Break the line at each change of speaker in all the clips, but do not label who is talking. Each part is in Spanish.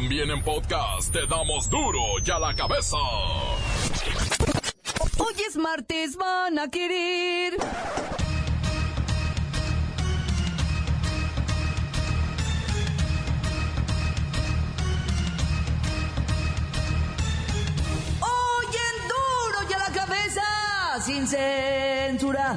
También en podcast te damos duro y a la cabeza.
Hoy es martes, van a querer. Hoy en duro y a la cabeza, sin censura.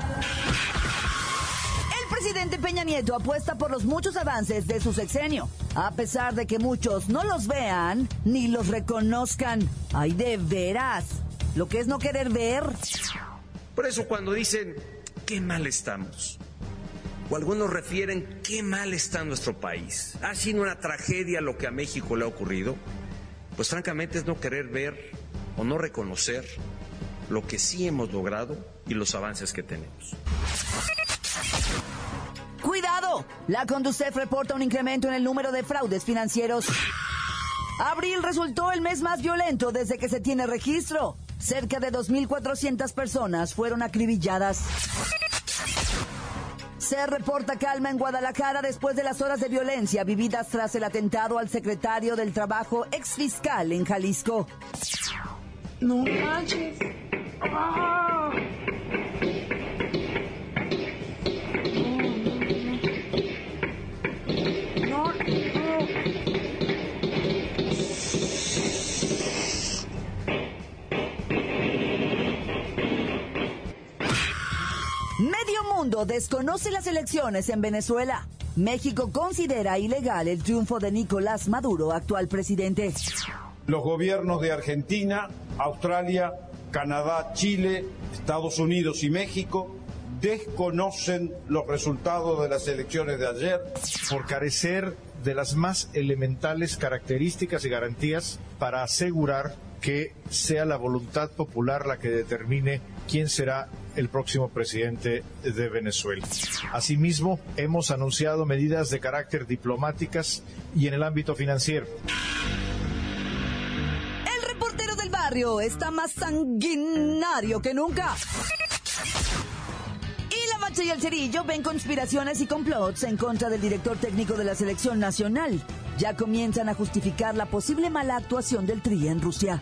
Presidente Peña Nieto apuesta por los muchos avances de su sexenio, a pesar de que muchos no los vean ni los reconozcan. Ay, de veras, lo que es no querer ver.
Por eso cuando dicen, qué mal estamos, o algunos refieren, qué mal está nuestro país, ha sido una tragedia lo que a México le ha ocurrido, pues francamente es no querer ver o no reconocer lo que sí hemos logrado y los avances que tenemos.
La Conducef reporta un incremento en el número de fraudes financieros. Abril resultó el mes más violento desde que se tiene registro. Cerca de 2.400 personas fueron acribilladas. Se reporta calma en Guadalajara después de las horas de violencia vividas tras el atentado al secretario del Trabajo ex fiscal en Jalisco.
No manches.
Mundo desconoce las elecciones en Venezuela. México considera ilegal el triunfo de Nicolás Maduro, actual presidente.
Los gobiernos de Argentina, Australia, Canadá, Chile, Estados Unidos y México desconocen los resultados de las elecciones de ayer.
por carecer de las más elementales características y garantías para asegurar que sea la voluntad popular la que determine quién será el próximo presidente de Venezuela. Asimismo, hemos anunciado medidas de carácter diplomáticas y en el ámbito financiero.
El reportero del barrio está más sanguinario que nunca. Y la Bacha y el Cerillo ven conspiraciones y complots en contra del director técnico de la selección nacional. Ya comienzan a justificar la posible mala actuación del Tri en Rusia.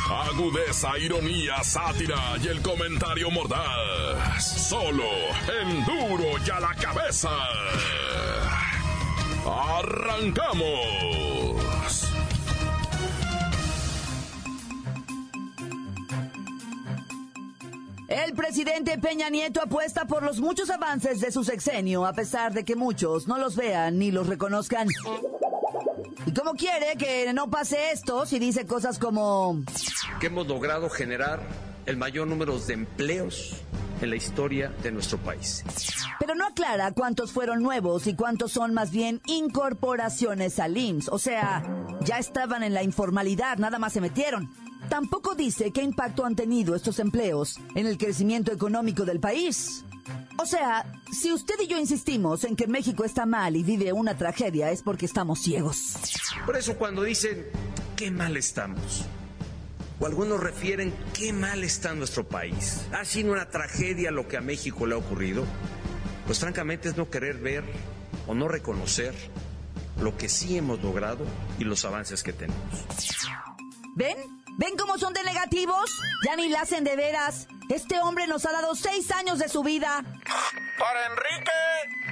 Agudeza, ironía, sátira y el comentario mordaz. Solo en duro y a la cabeza. ¡Arrancamos!
El presidente Peña Nieto apuesta por los muchos avances de su sexenio, a pesar de que muchos no los vean ni los reconozcan. ¿Y cómo quiere que no pase esto si dice cosas como...
Que hemos logrado generar el mayor número de empleos en la historia de nuestro país.
Pero no aclara cuántos fueron nuevos y cuántos son más bien incorporaciones al IMSS. O sea, ya estaban en la informalidad, nada más se metieron. Tampoco dice qué impacto han tenido estos empleos en el crecimiento económico del país. O sea, si usted y yo insistimos en que México está mal y vive una tragedia es porque estamos ciegos.
Por eso cuando dicen, qué mal estamos, o algunos refieren, qué mal está nuestro país, ha sido una tragedia lo que a México le ha ocurrido, pues francamente es no querer ver o no reconocer lo que sí hemos logrado y los avances que tenemos.
¿Ven? ¿Ven cómo son de negativos? Ya ni la hacen de veras. Este hombre nos ha dado seis años de su vida,
Para Enrique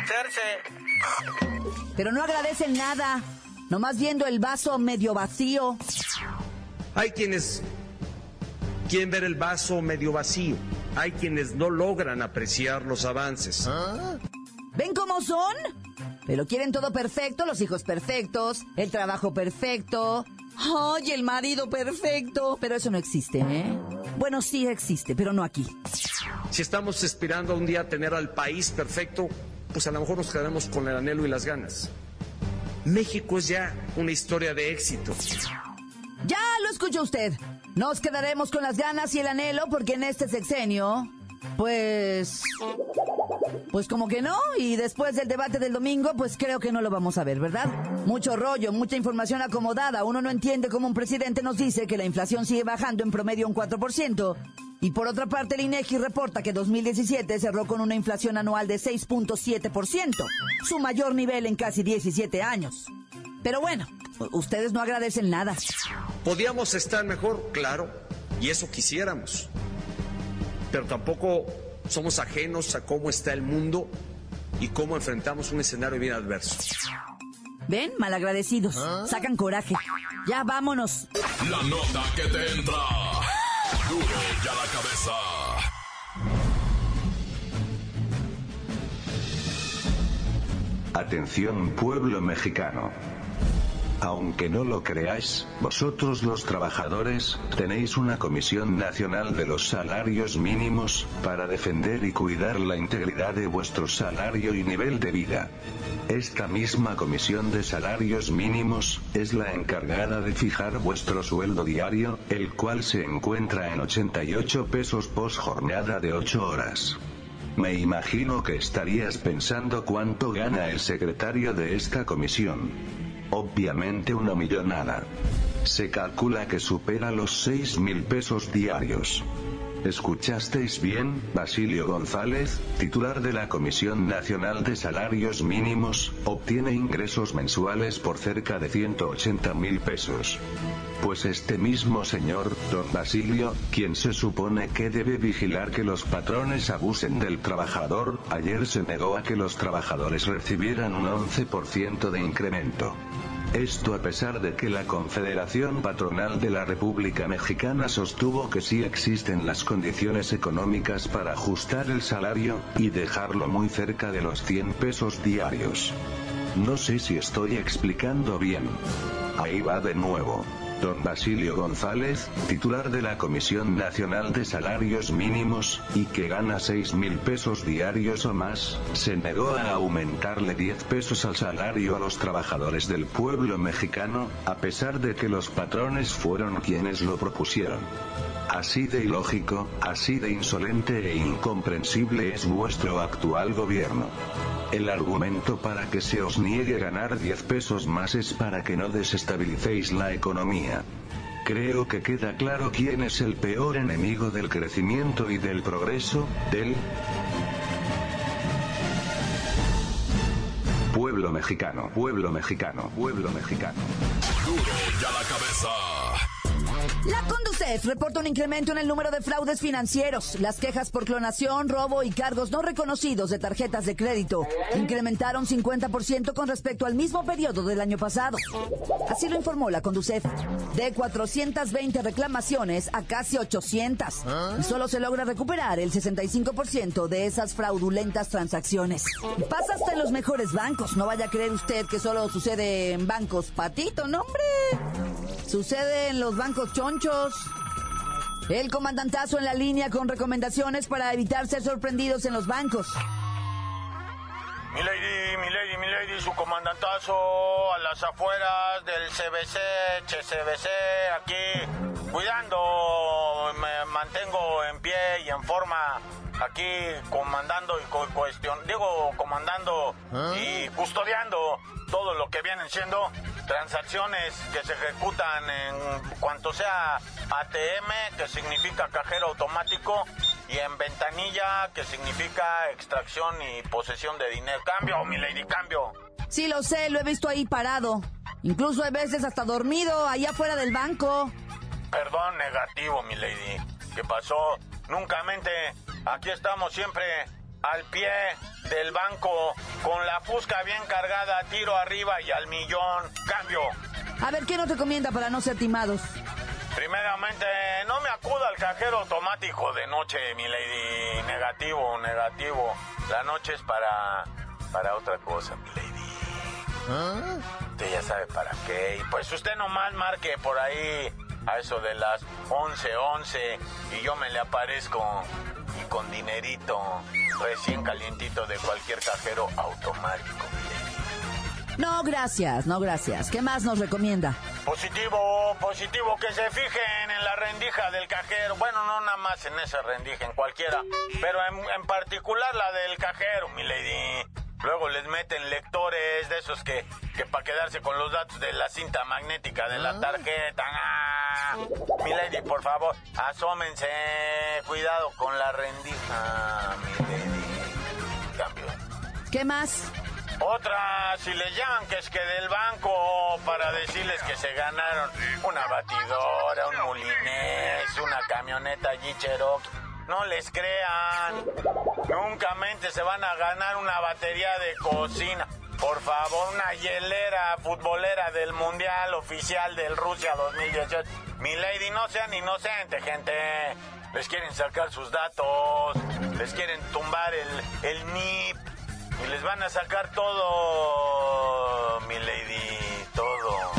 Cerce.
pero no agradecen nada. Nomás viendo el vaso medio vacío.
Hay quienes quieren ver el vaso medio vacío, hay quienes no logran apreciar los avances.
¿Ven cómo son? Pero quieren todo perfecto, los hijos perfectos, el trabajo perfecto. ¡Ay, el marido perfecto! Pero eso no existe, ¿eh? Bueno, sí existe, pero no aquí.
Si estamos aspirando a un día tener al país perfecto, pues a lo mejor nos quedaremos con el anhelo y las ganas. México es ya una historia de éxito.
Ya lo lo escucha usted. Nos quedaremos con las ganas y el anhelo porque en este sexenio, pues... Pues como que no, y después del debate del domingo, pues creo que no lo vamos a ver, ¿verdad? Mucho rollo, mucha información acomodada. Uno no entiende cómo un presidente nos dice que la inflación sigue bajando en promedio un 4%. Y por otra parte, el INEGI reporta que 2017 cerró con una inflación anual de 6.7%, su mayor nivel en casi 17 años. Pero bueno, ustedes no agradecen nada.
¿Podíamos estar mejor? Claro, y eso quisiéramos. Pero tampoco somos ajenos a cómo está el mundo y cómo enfrentamos un escenario bien adverso.
¿Ven? Malagradecidos. Sacan coraje. Ya vámonos.
La nota que te entra. Duro ya la cabeza.
Atención pueblo mexicano. Aunque no lo creáis, vosotros los trabajadores, tenéis una Comisión Nacional de los Salarios Mínimos, para defender y cuidar la integridad de vuestro salario y nivel de vida. Esta misma Comisión de Salarios Mínimos, es la encargada de fijar vuestro sueldo diario, el cual se encuentra en 88 pesos pos jornada de 8 horas. Me imagino que estarías pensando cuánto gana el secretario de esta comisión. Obviamente una millonada. Se calcula que supera los 6 mil pesos diarios. ¿Escuchasteis bien, Basilio González, titular de la Comisión Nacional de Salarios Mínimos, obtiene ingresos mensuales por cerca de 180 mil pesos? Pues este mismo señor, don Basilio, quien se supone que debe vigilar que los patrones abusen del trabajador, ayer se negó a que los trabajadores recibieran un 11% de incremento. Esto a pesar de que la Confederación Patronal de la República Mexicana sostuvo que sí existen las condiciones económicas para ajustar el salario, y dejarlo muy cerca de los 100 pesos diarios. No sé si estoy explicando bien. Ahí va de nuevo. Don Basilio González, titular de la Comisión Nacional de Salarios Mínimos, y que gana 6 mil pesos diarios o más, se negó a aumentarle 10 pesos al salario a los trabajadores del pueblo mexicano, a pesar de que los patrones fueron quienes lo propusieron. Así de ilógico, así de insolente e incomprensible es vuestro actual gobierno. El argumento para que se os niegue ganar 10 pesos más es para que no desestabilicéis la economía. Creo que queda claro quién es el peor enemigo del crecimiento y del progreso, del pueblo mexicano, pueblo mexicano, pueblo mexicano.
Duro ya la cabeza.
La Conducef reporta un incremento en el número de fraudes financieros. Las quejas por clonación, robo y cargos no reconocidos de tarjetas de crédito incrementaron 50% con respecto al mismo periodo del año pasado. Así lo informó la Conducef. De 420 reclamaciones a casi 800. Y solo se logra recuperar el 65% de esas fraudulentas transacciones. Pasa hasta en los mejores bancos. No vaya a creer usted que solo sucede en bancos patito, no hombre. Sucede en los bancos chonchos. El comandantazo en la línea con recomendaciones para evitar ser sorprendidos en los bancos.
Mi lady, mi lady, mi lady, su comandantazo a las afueras del CBC, CBC, aquí cuidando, aquí comandando y co- cuestión, digo, comandando y custodiando todo lo que vienen siendo transacciones que se ejecutan en cuanto sea ATM, que significa cajero automático, y en ventanilla, que significa extracción y posesión de dinero. Cambio, mi lady, cambio.
Sí, lo sé, lo he visto ahí parado. Incluso hay veces hasta dormido, ahí afuera del banco.
Perdón, negativo, mi lady. ¿Qué pasó? Nunca mente. Aquí estamos siempre al pie del banco, con la fusca bien cargada, tiro arriba y al millón. Cambio.
A ver, ¿qué nos recomienda para no ser timados?
Primeramente, no me acuda al cajero automático de noche, mi lady. Negativo, negativo. La noche es para, para otra cosa, mi lady. Usted ya sabe para qué. Y pues usted nomás marque por ahí a eso de las 11, 11 y yo me le aparezco con dinerito recién calientito de cualquier cajero automático.
No, gracias, no, gracias. ¿Qué más nos recomienda?
Positivo, positivo, que se fijen en la rendija del cajero. Bueno, no nada más en esa rendija, en cualquiera. Pero en, en particular la del cajero, mi lady. Luego les meten lectores de esos que, que para quedarse con los datos de la cinta magnética de la tarjeta. ¡Ah! Mi lady, por favor, asómense. Cuidado con la rendija, mi lady. Cambio.
¿Qué más?
Otra, si les llaman que es que del banco para decirles que se ganaron una batidora, un mulinés, una camioneta G Cherokee. No les crean. Nunca mente se van a ganar una batería de cocina. Por favor, una hielera futbolera del Mundial Oficial del Rusia 2018. Mi lady, no sean inocentes, gente. Les quieren sacar sus datos. Les quieren tumbar el, el NIP. Y les van a sacar todo, mi lady, todo.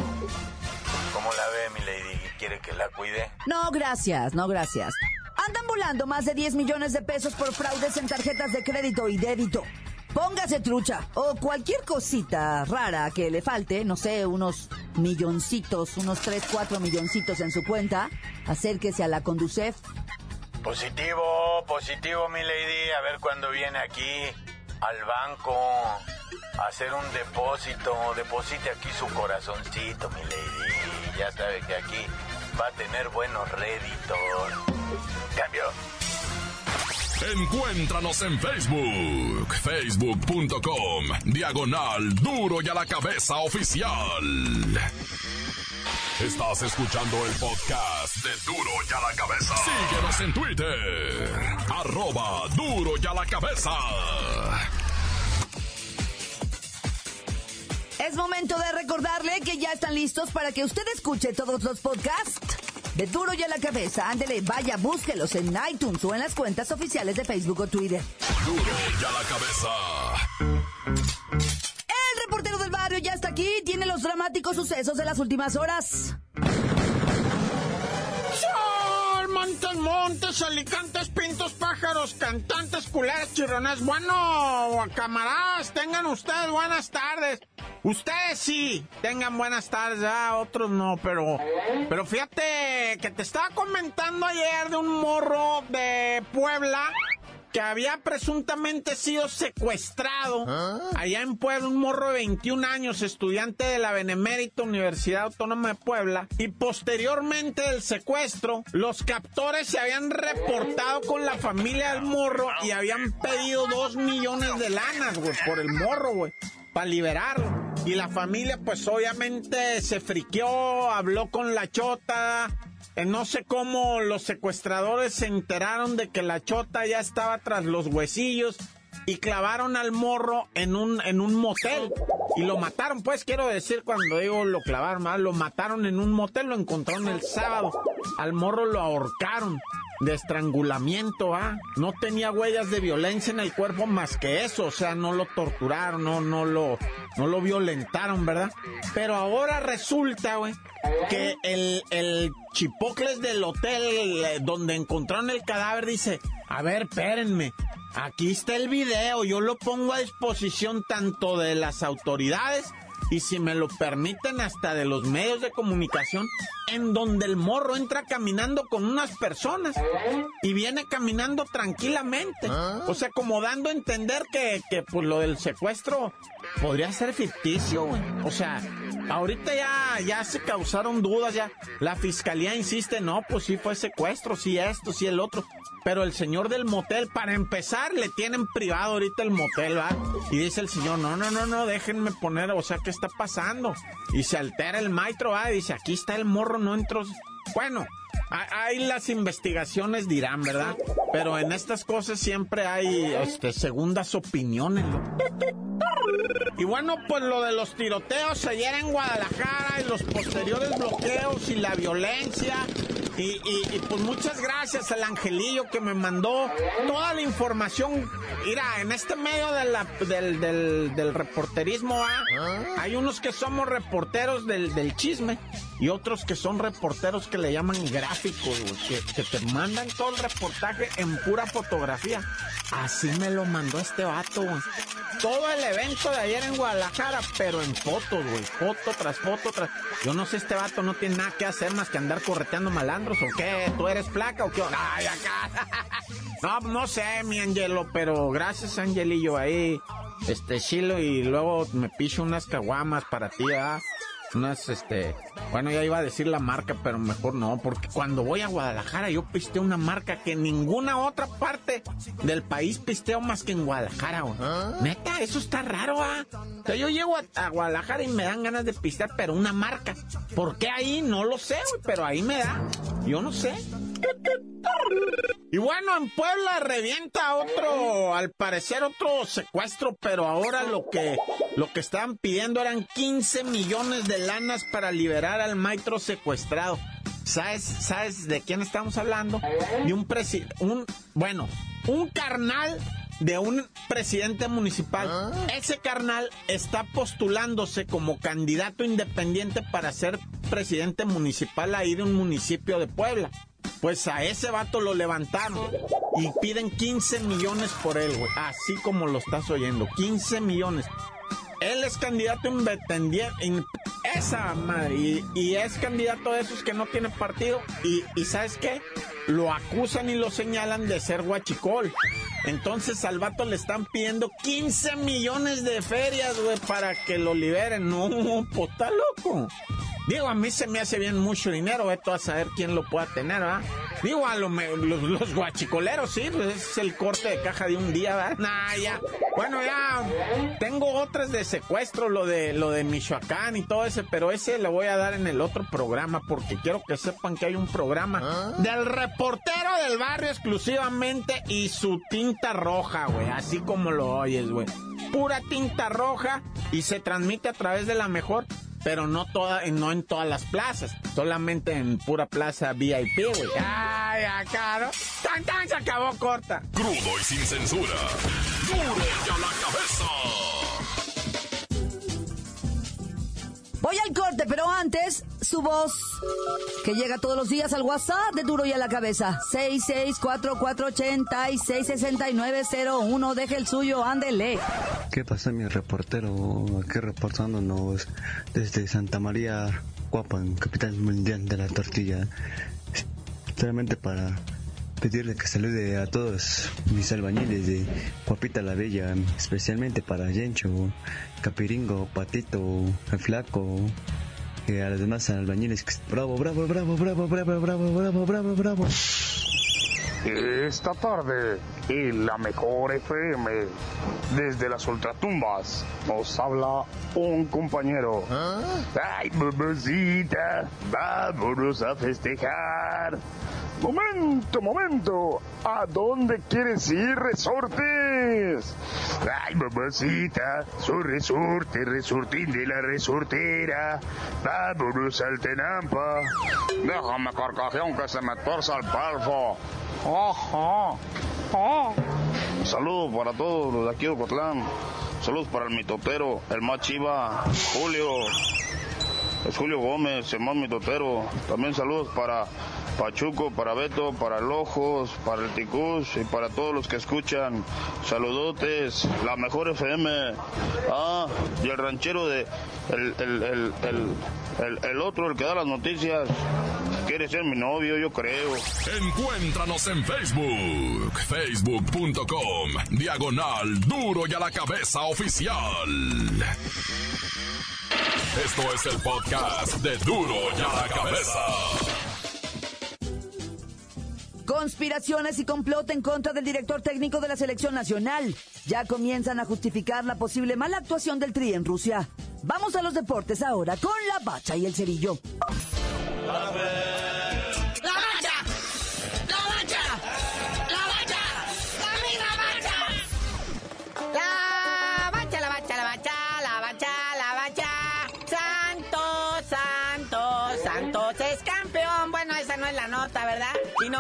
¿Cómo la ve, mi lady? ¿Quiere que la cuide?
No, gracias, no, gracias. Andan volando más de 10 millones de pesos por fraudes en tarjetas de crédito y débito. Póngase trucha o cualquier cosita rara que le falte, no sé, unos milloncitos, unos 3, 4 milloncitos en su cuenta, acérquese a la Conducef.
Positivo, positivo, mi lady. A ver cuándo viene aquí al banco a hacer un depósito. Deposite aquí su corazoncito, mi lady. Ya sabe que aquí va a tener buenos réditos. Cambio.
Encuéntranos en Facebook, facebook.com, diagonal duro y a la cabeza oficial. Estás escuchando el podcast de Duro y a la cabeza. Síguenos en Twitter, arroba duro y a la cabeza.
Es momento de recordarle que ya están listos para que usted escuche todos los podcasts de Duro y a la Cabeza. Ándele, vaya, búsquelos en iTunes o en las cuentas oficiales de Facebook o Twitter.
Duro y a la cabeza.
El reportero del barrio ya está aquí, tiene los dramáticos sucesos de las últimas horas.
Montes, montes, alicantes, pintos, pájaros, cantantes, culeras, chirrones. Bueno, camaradas, tengan ustedes buenas tardes. Ustedes sí, tengan buenas tardes, ya, otros no, pero, pero fíjate que te estaba comentando ayer de un morro de Puebla que había presuntamente sido secuestrado allá en Puebla, un morro de 21 años, estudiante de la Benemérita Universidad Autónoma de Puebla, y posteriormente del secuestro, los captores se habían reportado con la familia del morro y habían pedido dos millones de lanas, güey, por el morro, güey, para liberarlo. Y la familia, pues obviamente se friqueó, habló con la chota, no sé cómo los secuestradores se enteraron de que la chota ya estaba tras los huesillos y clavaron al morro en un, en un motel. Y lo mataron, pues quiero decir, cuando digo lo clavaron, ¿verdad? lo mataron en un motel, lo encontraron el sábado. Al morro lo ahorcaron de estrangulamiento, ¿ah? No tenía huellas de violencia en el cuerpo más que eso, o sea, no lo torturaron, no, no lo, no lo violentaron, ¿verdad? Pero ahora resulta, güey, que el, el chipocles del hotel eh, donde encontraron el cadáver dice, a ver, espérenme, aquí está el video, yo lo pongo a disposición tanto de las autoridades y si me lo permiten hasta de los medios de comunicación, en donde el morro entra caminando con unas personas y viene caminando tranquilamente. O sea, como dando a entender que, que pues lo del secuestro podría ser ficticio, güey. O sea, ahorita ya, ya se causaron dudas, ya. La fiscalía insiste, no, pues sí fue secuestro, sí esto, sí el otro. Pero el señor del motel, para empezar, le tienen privado ahorita el motel, ¿va? Y dice el señor, no, no, no, no, déjenme poner, o sea, ¿qué está pasando? Y se altera el maestro, ¿va? Y dice, aquí está el morro, no entro. Bueno, ahí las investigaciones dirán, ¿verdad? Pero en estas cosas siempre hay este, segundas opiniones. Y bueno, pues lo de los tiroteos ayer en Guadalajara y los posteriores bloqueos y la violencia Y, y, y, pues muchas gracias al Angelillo que me mandó toda la información. Mira, en este medio de la, del, del, del, reporterismo ¿ah? hay unos que somos reporteros del, del, chisme y otros que son reporteros que le llaman gráficos, que, que, te mandan todo el reportaje en pura fotografía. Así me lo mandó este vato, güey. Todo el evento de ayer en Guadalajara, pero en fotos, güey. Foto tras foto tras. Yo no sé, este vato no tiene nada que hacer más que andar correteando o qué. ¿Tú eres placa o qué? No, no sé, mi Angelo, pero gracias, Angelillo, ahí. Este chilo y luego me picho unas caguamas para ti, ¿ah? Unas, este, bueno, ya iba a decir la marca, pero mejor no, porque cuando voy a Guadalajara yo pisteo una marca que en ninguna otra parte del país pisteo más que en Guadalajara, güey. Neta, eso está raro, ¿ah? O sea, yo llego a, a, Guadalajara y me dan ganas de pistear, pero una marca. ¿Por qué ahí? No lo sé, güey, pero ahí me da. Yo no sé. Y bueno, en Puebla revienta otro, al parecer otro secuestro, pero ahora lo que, lo que estaban pidiendo eran 15 millones de lanas para liberar al maestro secuestrado. ¿Sabes, ¿Sabes de quién estamos hablando? De un presidente, un, bueno, un carnal de un presidente municipal. Ese carnal está postulándose como candidato independiente para ser presidente municipal ahí de un municipio de Puebla. Pues a ese vato lo levantaron y piden 15 millones por él, güey. Así como lo estás oyendo, 15 millones. Él es candidato independiente, esa madre, y, y, es candidato de esos que no tiene partido. Y, y ¿sabes qué? Lo acusan y lo señalan de ser guachicol. Entonces al vato le están pidiendo 15 millones de ferias, güey, para que lo liberen. No, pues está loco. Digo, a mí se me hace bien mucho dinero, esto a saber quién lo pueda tener, ¿verdad? Digo, a lo los, los, guachicoleros, sí, pues es el corte de caja de un día, ¿verdad? Nah, ya. Bueno, ya tengo otras de secuestro, lo de lo de Michoacán y todo ese, pero ese le voy a dar en el otro programa porque quiero que sepan que hay un programa del reportero del barrio exclusivamente y su tinta roja, güey, así como lo oyes, güey. Pura tinta roja y se transmite a través de la mejor pero no toda, no en todas las plazas, solamente en pura plaza VIP, güey. Ay, acá, ¿no? ¡Tan, tan! Se acabó corta.
Crudo y sin censura. ¡Duro ya la cabeza!
Voy al corte, pero antes, su voz, que llega todos los días al WhatsApp de Duro y a la Cabeza. 6644866901. Deje el suyo, ándele.
¿Qué pasa, mi reportero? Aquí reportándonos desde Santa María, Guapan, capital mundial de la tortilla. Solamente para pedirle que salude a todos mis albañiles de Guapita la Bella, especialmente para Yencho, Capiringo, Patito, el Flaco, y a los demás albañiles. Bravo, bravo, bravo, bravo, bravo, bravo, bravo, bravo, bravo.
Esta tarde, en la mejor FM, desde las ultratumbas, nos habla un compañero. ¡Ay, mamacita! ¡Vámonos a festejar! Momento, momento. ¿A dónde quieres ir, resortes? Ay, mamacita, soy resorte, resortín de la resortera. Vámonos al Tenampa. Déjame carcajón que se me torza el palfo. Ajá. Oh. Saludos para todos los de aquí de Ocotlán. Saludos para el mitotero, el más chiva, Julio. Es Julio Gómez, el más mitotero. También saludos para Pachuco, para Beto, para Lojos, para el Ticús y para todos los que escuchan. Saludotes, la mejor FM. Ah, y el ranchero de. El, el, el, el, el otro, el que da las noticias. Quiere ser mi novio, yo creo.
Encuéntranos en Facebook, facebook.com, diagonal duro y a la cabeza oficial. Esto es el podcast de duro y a la cabeza.
Conspiraciones y complot en contra del director técnico de la selección nacional. Ya comienzan a justificar la posible mala actuación del Tri en Rusia. Vamos a los deportes ahora con la bacha y el cerillo.
¡La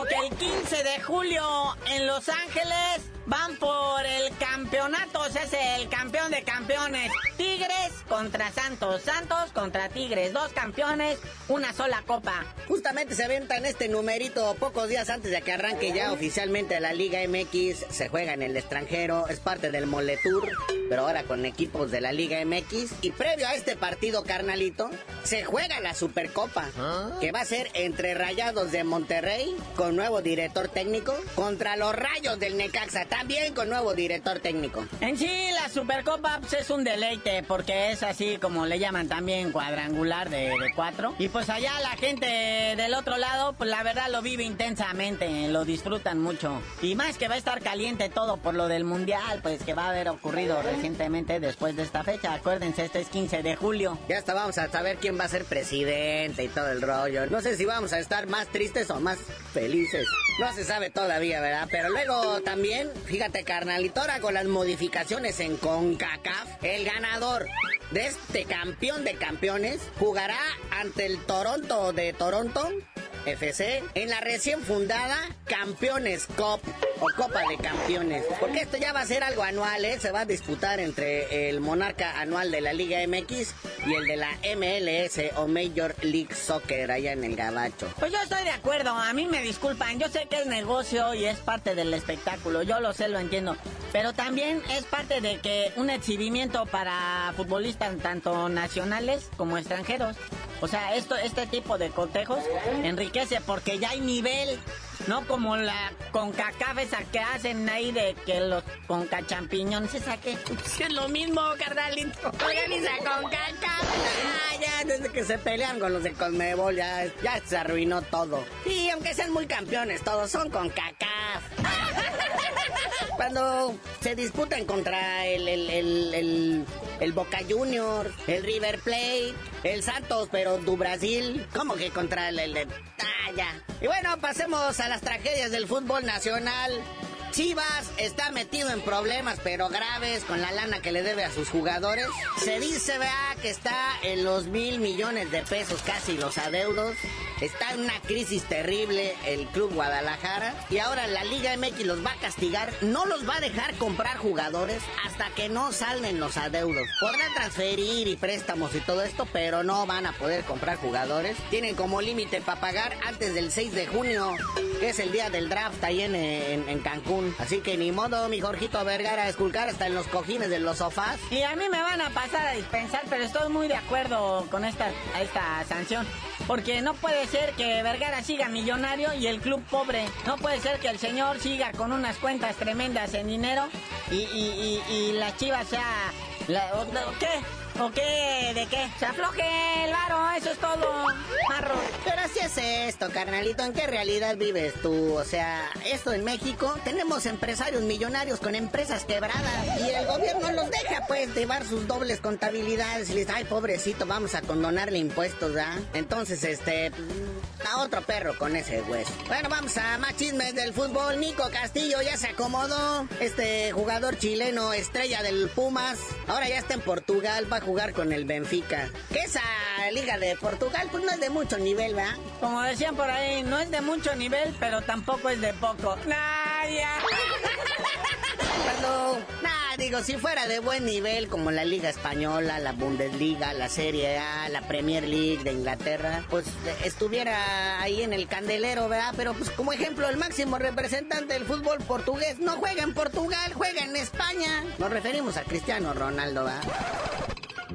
Que el 15 de julio en Los Ángeles van por el campeonato, o sea, es el campeón de campeones. Tigres contra Santos, Santos contra Tigres, dos campeones, una sola copa.
Justamente se aventan este numerito pocos días antes de que arranque ya oficialmente la Liga MX. Se juega en el extranjero, es parte del Moletour, pero ahora con equipos de la Liga MX. Y previo a este partido, carnalito, se juega la Supercopa, que va a ser entre Rayados de Monterrey, con nuevo director técnico, contra los Rayos del Necaxa, también con nuevo director técnico.
En sí, la Supercopa pues, es un deleite porque es así como le llaman también cuadrangular de, de cuatro. Y pues allá la gente del otro lado, pues la verdad lo vive intensamente, lo disfrutan mucho. Y más que va a estar caliente todo por lo del mundial, pues que va a haber ocurrido recientemente después de esta fecha. Acuérdense, este es 15 de julio.
Ya hasta vamos a saber quién va a ser presidente y todo el rollo. No sé si vamos a estar más tristes o más felices. No se sabe todavía, ¿verdad? Pero luego también, fíjate, carnalito, ahora con las modificaciones en CONCACAF, el ganador de este campeón de campeones jugará ante el Toronto de Toronto FC en la recién fundada Campeones Cup o Copa de Campeones. Porque esto ya va a ser algo anual, ¿eh? Se va a disputar entre el monarca anual de la Liga MX y el de la MLS o Major League Soccer allá en el Gabacho.
Pues yo estoy de acuerdo, a mí me disculpan, yo sé que es negocio y es parte del espectáculo, yo lo sé, lo entiendo, pero también es parte de que un exhibimiento para futbolistas tanto nacionales como extranjeros. O sea, esto, este tipo de cotejos enriquece porque ya hay nivel, no como la CONCACAF esa que hacen ahí de que los CONCAChampiñones, esa que es lo mismo, carnalito. Organiza CONCACAF.
Ah, ya desde que se pelean con los de Conmebol ya, ya se arruinó todo. Sí, aunque sean muy campeones, todos son con CACAF. Cuando se disputan contra el, el, el, el, el Boca Juniors, el River Plate, el Santos, pero du Brasil, ¿cómo que contra el, el de Y bueno, pasemos a las tragedias del fútbol nacional. Chivas está metido en problemas, pero graves, con la lana que le debe a sus jugadores. Se dice, que está en los mil millones de pesos casi los adeudos. Está en una crisis terrible el Club Guadalajara. Y ahora la Liga MX los va a castigar. No los va a dejar comprar jugadores hasta que no salden los adeudos. Podrán transferir y préstamos y todo esto, pero no van a poder comprar jugadores. Tienen como límite para pagar antes del 6 de junio, que es el día del draft ahí en, en, en Cancún. Así que ni modo, mi Jorgito Vergara, a esculcar hasta en los cojines de los sofás.
Y a mí me van a pasar a dispensar, pero estoy muy de acuerdo con esta, esta sanción. Porque no puede ser que Vergara siga millonario y el club pobre. No puede ser que el señor siga con unas cuentas tremendas en dinero y, y, y, la chiva sea... La, ¿Qué? ¿O qué? ¿De qué? Se afloje el varo, eso es todo. Marro.
Pero así es esto, carnalito. ¿En qué realidad vives tú? O sea, esto en México tenemos empresarios millonarios con empresas quebradas y el gobierno los deja, pues, llevar sus dobles contabilidades y les dice, ay, pobrecito, vamos a condonarle impuestos, ¿ah? Entonces, este, a otro perro con ese hueso. Bueno, vamos a más chismes del fútbol. Nico Castillo ya se acomodó. Este jugador chileno, estrella del Pumas, ahora ya está en Portugal, va a jugar con el Benfica. Que esa liga de Portugal, pues no es de mucho nivel, ¿verdad?
Como decían por ahí, no es de mucho nivel, pero tampoco es de poco. ¡Nadie!
Cuando, nah, digo, si fuera de buen nivel como la Liga Española, la Bundesliga, la Serie A, la Premier League de Inglaterra, pues estuviera ahí en el candelero, ¿verdad? Pero pues como ejemplo, el máximo representante del fútbol portugués no juega en Portugal, juega en España. Nos referimos a Cristiano Ronaldo, ¿verdad?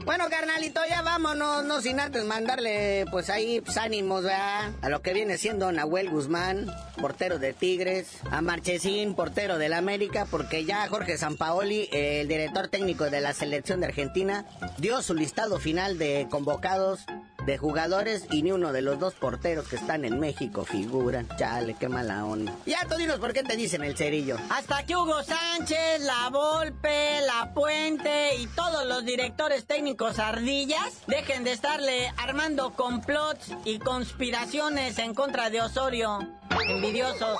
Bueno, carnalito, ya vámonos, no sin antes mandarle, pues ahí, pues, ánimos, ¿verdad? A lo que viene siendo Nahuel Guzmán, portero de Tigres, a Marchesín, portero del América, porque ya Jorge Sampaoli, el director técnico de la selección de Argentina, dio su listado final de convocados de jugadores y ni uno de los dos porteros que están en México figuran. Chale, qué mala onda. Ya tú dinos por qué te dicen el cerillo.
Hasta que Hugo Sánchez, La Volpe, La Puente y todos los directores técnicos ardillas dejen de estarle armando complots y conspiraciones en contra de Osorio. Envidiosos.